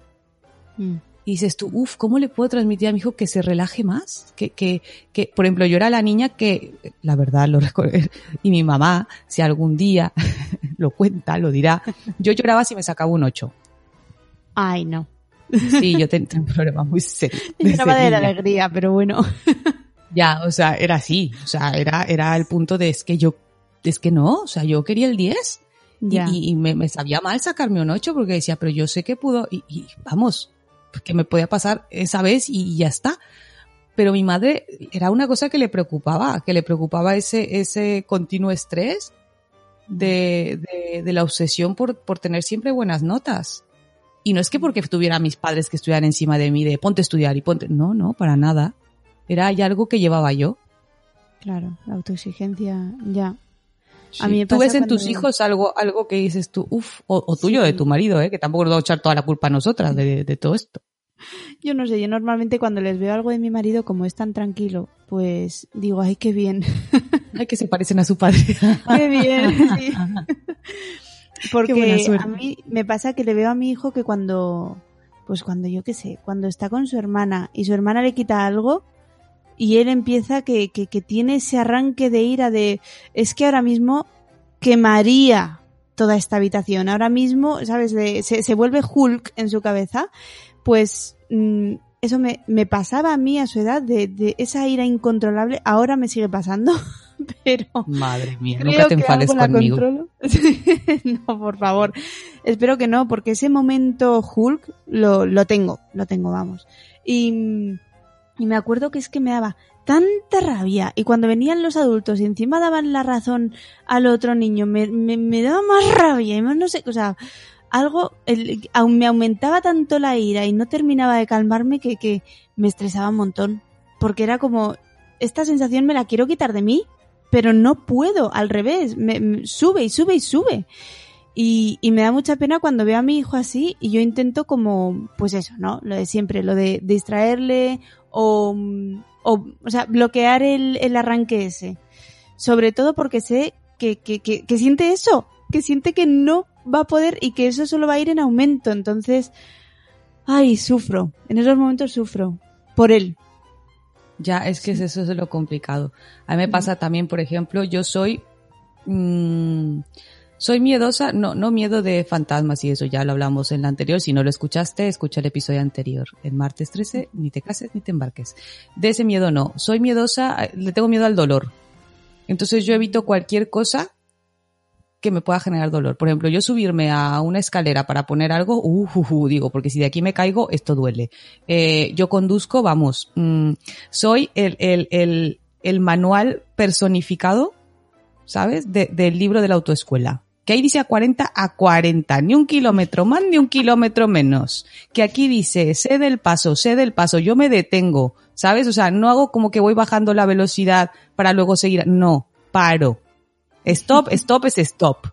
Mm. Y dices tú, uff, ¿cómo le puedo transmitir a mi hijo que se relaje más? Que, que, que, por ejemplo, yo era la niña que, la verdad, lo recuerdo, [laughs] y mi mamá, si algún día [laughs] lo cuenta, lo dirá, yo lloraba si me sacaba un 8. Ay, no. Sí, yo tenía un problema muy serio. [laughs] Lloraba de la alegría, pero bueno. [laughs] ya, o sea, era así, o sea, era, era el punto de es que yo, es que no, o sea, yo quería el 10. Ya. Y, y me, me, sabía mal sacarme un 8 porque decía, pero yo sé que pudo, y, y vamos, que me podía pasar esa vez y ya está. Pero mi madre era una cosa que le preocupaba, que le preocupaba ese, ese continuo estrés de, de, de la obsesión por, por tener siempre buenas notas. Y no es que porque tuviera a mis padres que estudiaran encima de mí de ponte a estudiar y ponte, no, no, para nada. Era ya algo que llevaba yo. Claro, la autoexigencia, ya. Sí. A mí ¿Tú ves en tus hijos algo, algo que dices tú, uff, o, o, tuyo, sí. de tu marido, ¿eh? que tampoco nos vamos a echar toda la culpa a nosotras de, de, todo esto? Yo no sé, yo normalmente cuando les veo algo de mi marido, como es tan tranquilo, pues digo, ay, qué bien. [laughs] Ay, que se parecen a su padre. [laughs] qué bien, sí. [laughs] Porque a mí me pasa que le veo a mi hijo que cuando, pues cuando yo qué sé, cuando está con su hermana y su hermana le quita algo, y él empieza que, que, que, tiene ese arranque de ira de es que ahora mismo quemaría toda esta habitación. Ahora mismo, ¿sabes? Se, se, vuelve Hulk en su cabeza. Pues mmm, eso me, me, pasaba a mí a su edad de, de, esa ira incontrolable. Ahora me sigue pasando. [laughs] [laughs] Pero. Madre mía, nunca te enfades conmigo. [laughs] [laughs] no, por favor. Espero que no, porque ese momento Hulk lo, lo tengo. Lo tengo, vamos. Y y me acuerdo que es que me daba tanta rabia. Y cuando venían los adultos y encima daban la razón al otro niño, me, me, me daba más rabia. Y más no sé, o sea, algo, el, aún me aumentaba tanto la ira y no terminaba de calmarme que, que me estresaba un montón. porque era como, esta sensación me la quiero quitar de mí, pero no puedo, al revés, me, sube y sube y sube. Y, y me da mucha pena cuando veo a mi hijo así y yo intento como, pues eso, ¿no? Lo de siempre, lo de distraerle o, o, o sea, bloquear el, el arranque ese. Sobre todo porque sé que, que, que, que siente eso, que siente que no va a poder y que eso solo va a ir en aumento. Entonces, ay, sufro. En esos momentos sufro. Por él. Ya, es que es eso es lo complicado. A mí me pasa también, por ejemplo, yo soy, mm, soy miedosa, no, no miedo de fantasmas y eso ya lo hablamos en la anterior. Si no lo escuchaste, escucha el episodio anterior. El martes 13, ni te cases ni te embarques. De ese miedo no. Soy miedosa, eh, le tengo miedo al dolor. Entonces yo evito cualquier cosa que me pueda generar dolor. Por ejemplo, yo subirme a una escalera para poner algo, uh, uh, uh, digo, porque si de aquí me caigo, esto duele. Eh, yo conduzco, vamos, mm, soy el, el, el, el manual personificado, ¿sabes? De- del libro de la autoescuela. Que ahí dice a 40 a 40, ni un kilómetro más ni un kilómetro menos. Que aquí dice, sé del paso, sé del paso, yo me detengo, ¿sabes? O sea, no hago como que voy bajando la velocidad para luego seguir, no, paro. Stop, stop es stop.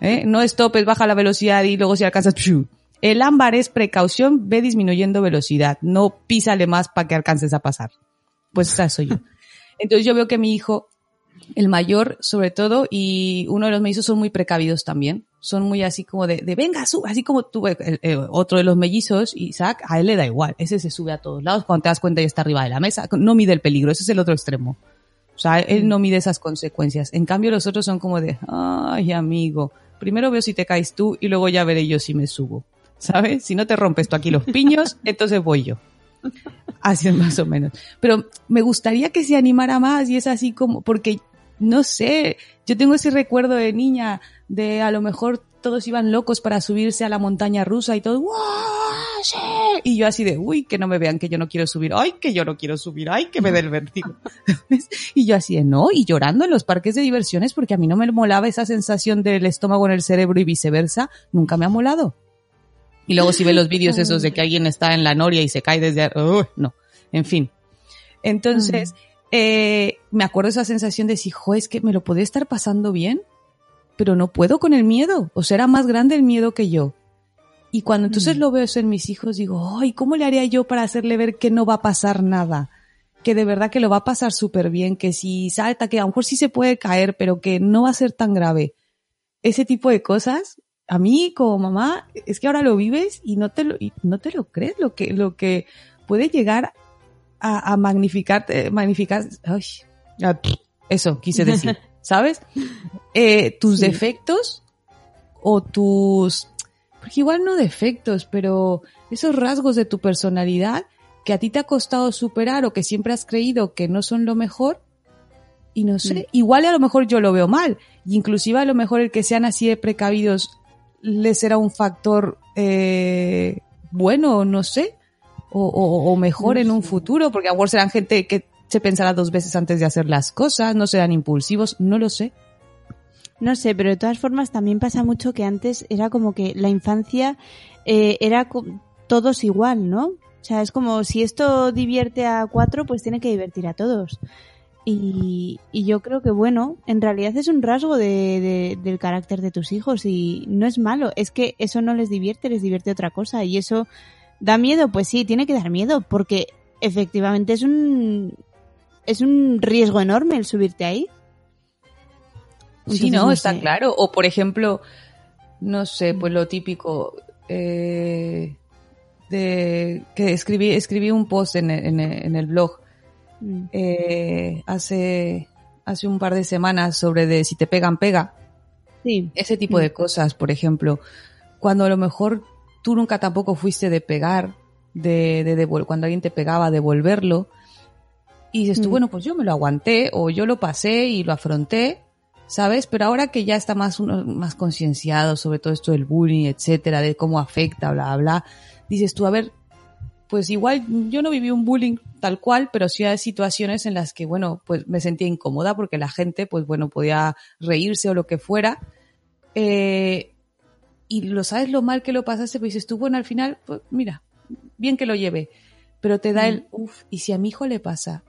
¿Eh? No stop es baja la velocidad y luego si alcanzas, ¡pshu! El ámbar es precaución, ve disminuyendo velocidad, no písale más para que alcances a pasar. Pues esa soy yo. Entonces yo veo que mi hijo, el mayor sobre todo, y uno de los mellizos son muy precavidos también. Son muy así como de, de venga, sube, así como tú, eh, eh, otro de los mellizos, Isaac, a él le da igual. Ese se sube a todos lados, cuando te das cuenta ya está arriba de la mesa, no mide el peligro, ese es el otro extremo. O sea, él no mide esas consecuencias. En cambio, los otros son como de, ay, amigo, primero veo si te caes tú y luego ya veré yo si me subo. ¿Sabes? Si no te rompes tú aquí los piños, [laughs] entonces voy yo. Así es más o menos. Pero me gustaría que se animara más y es así como, porque, no sé, yo tengo ese recuerdo de niña de a lo mejor todos iban locos para subirse a la montaña rusa y todo, ¡guau! Y yo así de, uy, que no me vean que yo no quiero subir, ay, que yo no quiero subir, ay, que me dé el vértigo. [laughs] Y yo así de, no, y llorando en los parques de diversiones porque a mí no me molaba esa sensación del estómago en el cerebro y viceversa, nunca me ha molado. Y luego si ve los vídeos esos de que alguien está en la noria y se cae desde, ¡Uy! no, en fin. Entonces, eh, me acuerdo esa sensación de si, jo, es que me lo podía estar pasando bien, pero no puedo con el miedo. O sea, era más grande el miedo que yo. Y cuando entonces lo veo eso en mis hijos, digo, ay, ¿cómo le haría yo para hacerle ver que no va a pasar nada? Que de verdad que lo va a pasar súper bien, que si salta, que a lo mejor sí se puede caer, pero que no va a ser tan grave. Ese tipo de cosas, a mí como mamá, es que ahora lo vives y no te lo, y no te lo crees, lo que, lo que puede llegar a, a magnificar, eh, magnificar, ay, eso quise decir, [laughs] ¿sabes? Eh, tus Sí. defectos o tus, porque igual no defectos, pero esos rasgos de tu personalidad que a ti te ha costado superar o que siempre has creído que no son lo mejor, y no sé, igual a lo mejor yo lo veo mal, y inclusive a lo mejor el que sean así de precavidos les será un factor eh, bueno, no sé, o, o- o mejor No en un futuro, porque a lo mejor serán gente que se pensará dos veces antes de hacer las cosas, no serán impulsivos, no lo sé. No sé, pero de todas formas también pasa mucho que antes era como que la infancia eh, era todos igual, ¿no? O sea, es como si esto divierte a cuatro, pues tiene que divertir a todos. Y, y yo creo que, bueno, en realidad es un rasgo de, de- del carácter de tus hijos y no es malo. Es que eso no les divierte, les divierte otra cosa. Y eso da miedo, pues sí, tiene que dar miedo, porque efectivamente es un, es un riesgo enorme el subirte ahí. Sí, no, no está sé. claro. O por ejemplo, no sé, pues lo típico, eh, de que escribí, escribí un post en el, en el- en el blog Mm. eh, hace, hace un par de semanas sobre de si te pegan, pega. Sí. Ese tipo de cosas, por ejemplo, cuando a lo mejor tú nunca tampoco fuiste de pegar, de, de cuando alguien te pegaba, devolverlo, y dices tú, Mm. bueno, pues yo me lo aguanté, o yo lo pasé y lo afronté, ¿sabes? Pero ahora que ya está más uno, más concienciado sobre todo esto del bullying, etcétera, de cómo afecta, bla, bla, dices tú, a ver, pues igual yo no viví un bullying tal cual, pero sí hay situaciones en las que, bueno, pues me sentía incómoda porque la gente, pues bueno, podía reírse o lo que fuera. Eh, y lo sabes lo mal que lo pasaste, pues dices tú, bueno, al final, pues mira, bien que lo lleve. pero te da el, uff, ¿y si a mi hijo le pasa?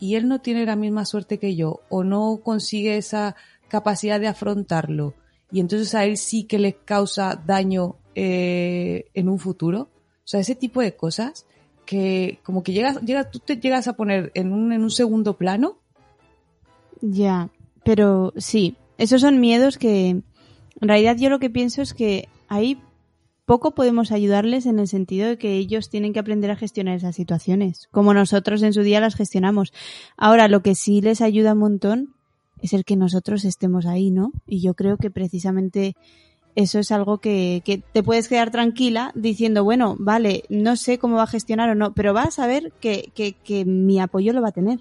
Y él no tiene la misma suerte que yo, o no consigue esa capacidad de afrontarlo, y entonces a él sí que le causa daño eh, en un futuro. O sea, ese tipo de cosas que como que llegas, llegas, tú te llegas a poner en un, en un segundo plano. Ya, pero sí, esos son miedos que en realidad yo lo que pienso es que ahí poco podemos ayudarles en el sentido de que ellos tienen que aprender a gestionar esas situaciones, como nosotros en su día las gestionamos. Ahora, lo que sí les ayuda un montón es el que nosotros estemos ahí, ¿no? Y yo creo que precisamente eso es algo que, que te puedes quedar tranquila diciendo, bueno, vale, no sé cómo va a gestionar o no, pero vas a saber que, que, que mi apoyo lo va a tener.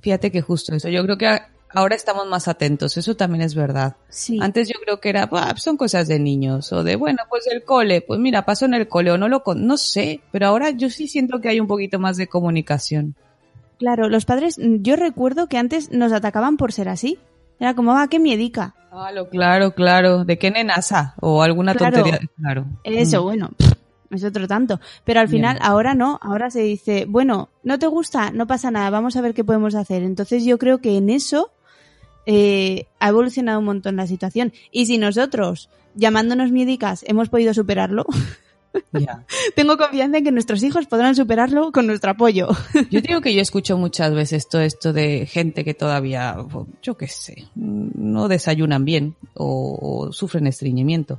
Fíjate que justo eso. Yo creo que ahora estamos más atentos. Eso también es verdad. Sí. Antes yo creo que era, "Buah, son cosas de niños. O de, bueno, pues el cole. Pues mira, pasó en el cole o no lo con, no sé. Pero ahora yo sí siento que hay un poquito más de comunicación. Claro, los padres, yo recuerdo que antes nos atacaban por ser así. Era como, ah, qué miedica. Ah, lo claro, claro. ¿De qué nenasa? O alguna Claro. tontería. Claro. Eso, Mm. bueno, es otro tanto. Pero al Bien. final, ahora no, ahora se dice, bueno, ¿no te gusta? No pasa nada, vamos a ver qué podemos hacer. Entonces yo creo que en eso eh, ha evolucionado un montón la situación. Y si nosotros, llamándonos miedicas, hemos podido superarlo, [laughs] Ya. [laughs] tengo confianza en que nuestros hijos podrán superarlo con nuestro apoyo. Yo [laughs] digo que yo escucho muchas veces todo esto de gente que todavía, yo qué sé, no desayunan bien o, o sufren estreñimiento.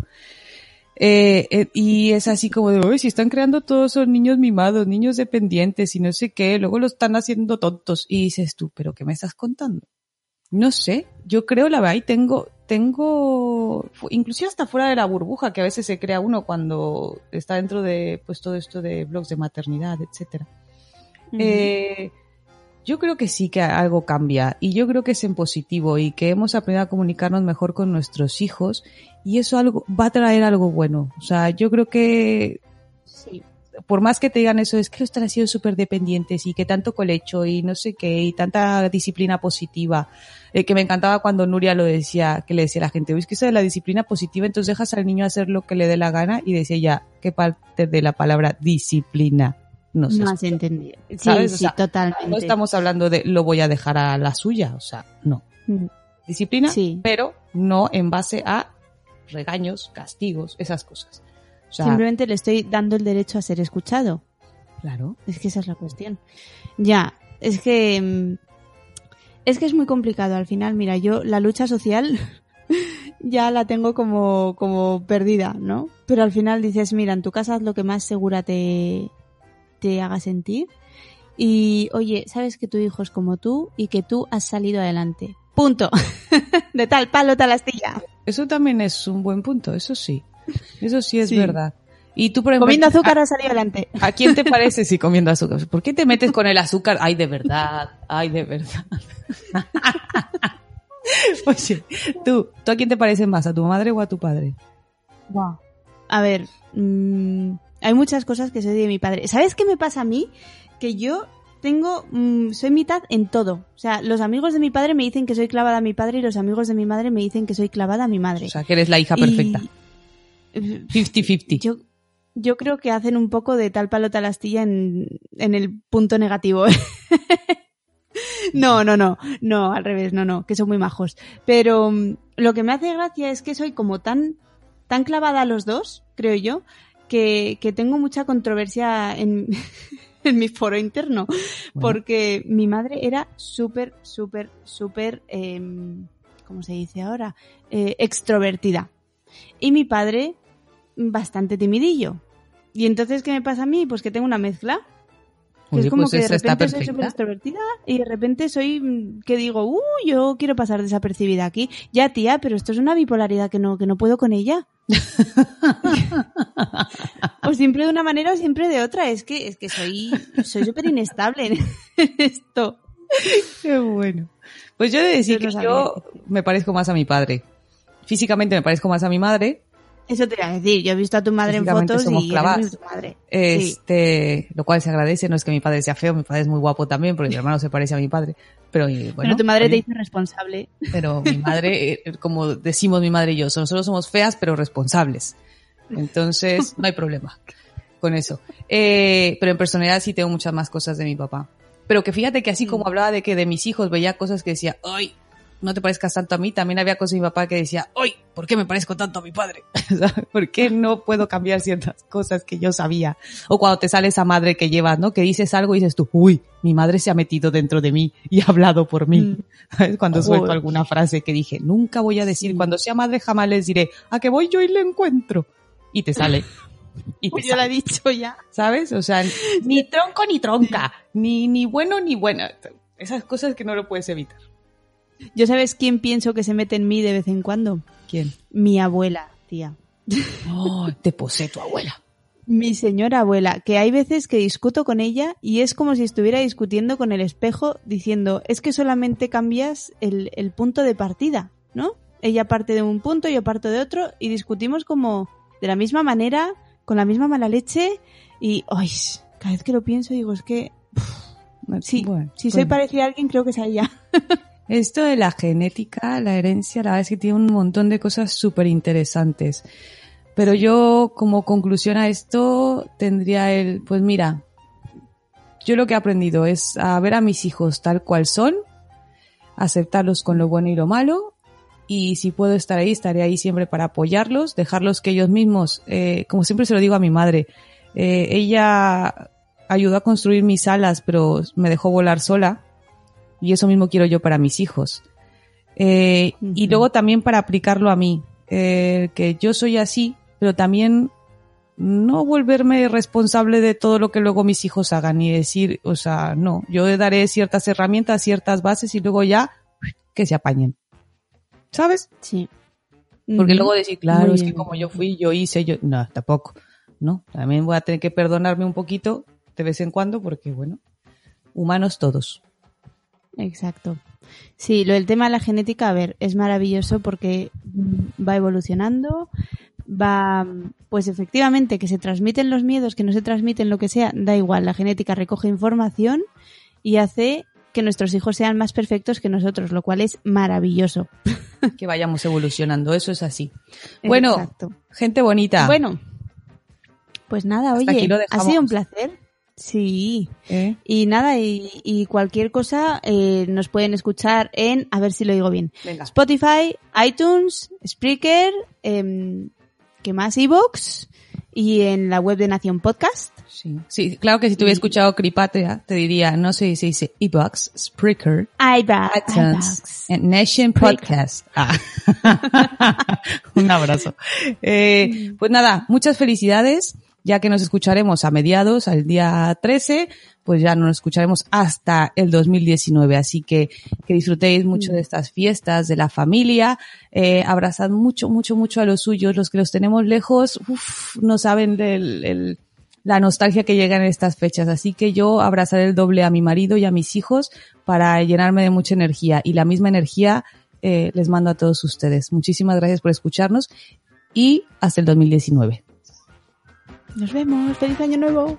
Eh, eh, y es así como de, si están creando todos son niños mimados, niños dependientes y no sé qué, luego lo están haciendo tontos. Y dices tú, ¿pero qué me estás contando? No sé, yo creo la verdad y tengo, tengo, fu- inclusive hasta fuera de la burbuja que a veces se crea uno cuando está dentro de, pues todo esto de blogs de maternidad, etcétera. Eh, yo creo que sí que algo cambia y yo creo que es en positivo y que hemos aprendido a comunicarnos mejor con nuestros hijos y eso algo va a traer algo bueno. O sea, yo creo que Sí. Por más que te digan eso, es que están sido súper dependientes y que tanto colecho y no sé qué y tanta disciplina positiva, eh, que me encantaba cuando Nuria lo decía, que le decía a la gente, es que eso de la disciplina positiva, entonces dejas al niño hacer lo que le dé la gana y decía ya, ¿qué parte de la palabra disciplina no se No has entendido. Sí, ¿Sabes? O sí, sea, totalmente. No estamos hablando de lo voy a dejar a la suya, o sea, no. Disciplina, Sí. pero no en base a regaños, castigos, esas cosas. O sea, Simplemente le estoy dando el derecho a ser escuchado. claro. Es que esa es la cuestión. Ya, es que mm, es que es muy complicado al final. Mira, yo la lucha social [laughs] ya la tengo como como perdida, ¿no? Pero al final dices, mira, en tu casa haz lo que más segura te te haga sentir y oye, sabes que tu hijo es como tú y que tú has salido adelante. Punto. [laughs] De tal palo tal astilla. Eso también es un buen punto, eso sí. Eso sí es Sí. verdad. Y tú, por ejemplo, Comiendo azúcar ¿a, has salido adelante. a quién te [laughs] parece si comiendo azúcar? ¿Por qué te metes con el azúcar? Ay, de verdad, ay, de verdad. [laughs] Oye, tú, ¿tú a quién te parece más? ¿A tu madre o a tu padre? A ver, mm, hay muchas cosas que soy de mi padre. ¿Sabes qué me pasa a mí? Que yo tengo, mm, soy mitad en todo. O sea, los amigos de mi padre me dicen que soy clavada a mi padre y los amigos de mi madre me dicen que soy clavada a mi madre. O sea, que eres la hija perfecta. 50-50. Yo, yo creo que hacen un poco de tal palo tal astilla en, en el punto negativo. [laughs] no, no, no, no, al revés, no, no, que son muy majos. Pero mm, lo que me hace gracia es que soy como tan, tan clavada a los dos, creo yo, que, que tengo mucha controversia en, [laughs] en mi foro interno. Porque mi madre era súper, súper, súper, em, ¿cómo se dice ahora? Eh, extrovertida. Y mi padre, bastante timidillo. Y entonces, ¿qué me pasa a mí? Pues que tengo una mezcla. Que Oye, es como pues que de repente soy súper extrovertida y de repente soy mm, que digo, uh, yo quiero pasar desapercibida aquí. Ya, tía, pero esto es una bipolaridad que no, que no puedo con ella. [laughs] o siempre de una manera o siempre de otra. Es que, es que soy, soy súper inestable en [laughs] esto. Qué bueno. Pues yo he de decir Yo que yo me parezco más a mi padre. Físicamente me parezco más a mi madre. Eso te iba a decir. Yo he visto a tu madre en fotos somos y eres tu madre. Sí. Este, lo cual se agradece, no es que mi padre sea feo, mi padre es muy guapo también, porque mi hermano se parece a mi padre. Pero bueno, Bueno, tu madre te hizo responsable. pero mi madre, [laughs] eh, como decimos mi madre y yo, nosotros somos feas pero responsables. Entonces, no hay problema. con eso. Eh, pero en personalidad sí tengo muchas más cosas de mi papá. Pero que fíjate que así como hablaba de que de mis hijos veía cosas que decía, ay, no te parezcas tanto a mí, también había cosas de mi papá que decía, ay, ¿por qué me parezco tanto a mi padre? [laughs] ¿Por qué no puedo cambiar ciertas cosas que yo sabía? O cuando te sale esa madre que llevas, ¿no? Que dices algo y dices tú, uy, mi madre se ha metido dentro de mí y ha hablado por mí. Mm. [laughs] ¿Sabes? Cuando suelto alguna frase que dije, nunca voy a decir, cuando sea madre jamás les diré, a que voy yo y le encuentro. Y te sale. [laughs] Y te Pues yo lo he dicho ya. ¿Sabes? O sea, ni tronco ni tronca, ni, ni bueno ni buena. Esas cosas que no lo puedes evitar. ¿Yo sabes quién pienso que se mete en mí de vez en cuando? ¿Quién? Mi abuela, tía. Oh, te posee tu abuela. Mi señora abuela, que hay veces que discuto con ella y es como si estuviera discutiendo con el espejo diciendo, es que solamente cambias el, el punto de partida, ¿no? Ella parte de un punto, yo parto de otro y discutimos como de la misma manera, con la misma mala leche y, ¡ay! Cada vez que lo pienso digo, es que, sí, Bueno, si soy parecida a alguien creo que es a ella. [laughs] Esto de la genética, la herencia, la verdad es que tiene un montón de cosas súper interesantes. Pero yo, como conclusión a esto, tendría el, pues mira, yo lo que he aprendido es a ver a mis hijos tal cual son, aceptarlos con lo bueno y lo malo, y si puedo estar ahí, estaré ahí siempre para apoyarlos, dejarlos que ellos mismos, eh, como siempre se lo digo a mi madre, eh, ella ayudó a construir mis alas, pero me dejó volar sola, y eso mismo quiero yo para mis hijos. Eh, Y luego también para aplicarlo a mí, eh, que yo soy así, pero también no volverme responsable de todo lo que luego mis hijos hagan y decir, o sea, no, yo daré ciertas herramientas, ciertas bases y luego ya que se apañen. ¿Sabes? Sí. Porque luego decir, claro, Muy es que como yo fui, yo hice, yo, no, tampoco, no, también voy a tener que perdonarme un poquito de vez en cuando porque, bueno, humanos todos. Exacto. Sí, lo del tema de la genética, a ver, es maravilloso porque va evolucionando, va, pues efectivamente, que se transmiten los miedos, que no se transmiten lo que sea, da igual, la genética recoge información y hace que nuestros hijos sean más perfectos que nosotros, lo cual es maravilloso. [laughs] Que vayamos evolucionando, eso es así. Bueno, Exacto. gente bonita. Bueno, pues nada, Hasta oye, ha sido un placer. Sí. ¿eh? Y nada, y, y cualquier cosa eh, nos pueden escuchar en, a ver si lo digo bien, Venga. Spotify, iTunes, Spreaker, em, ¿qué más? Evox y en la web de Nación Podcast. Sí, sí, claro que si Y- escuchado Cripatria, te diría, no sé si se dice Ebox, Spreaker, iTunes, Nation Podcast. Ah. [laughs] Un abrazo. Eh, pues nada, muchas felicidades, ya que nos escucharemos a mediados, al día 13, pues ya no nos escucharemos hasta el 2019. Así que que disfrutéis mucho de estas fiestas, de la familia, eh, abrazad mucho, mucho, mucho a los suyos, los que los tenemos lejos, uf, no saben del, el- la nostalgia que llega en estas fechas. Así que yo abrazaré el doble a mi marido y a mis hijos para llenarme de mucha energía y la misma energía eh, les mando a todos ustedes. Muchísimas gracias por escucharnos y hasta el 2019. Nos vemos. Feliz año nuevo.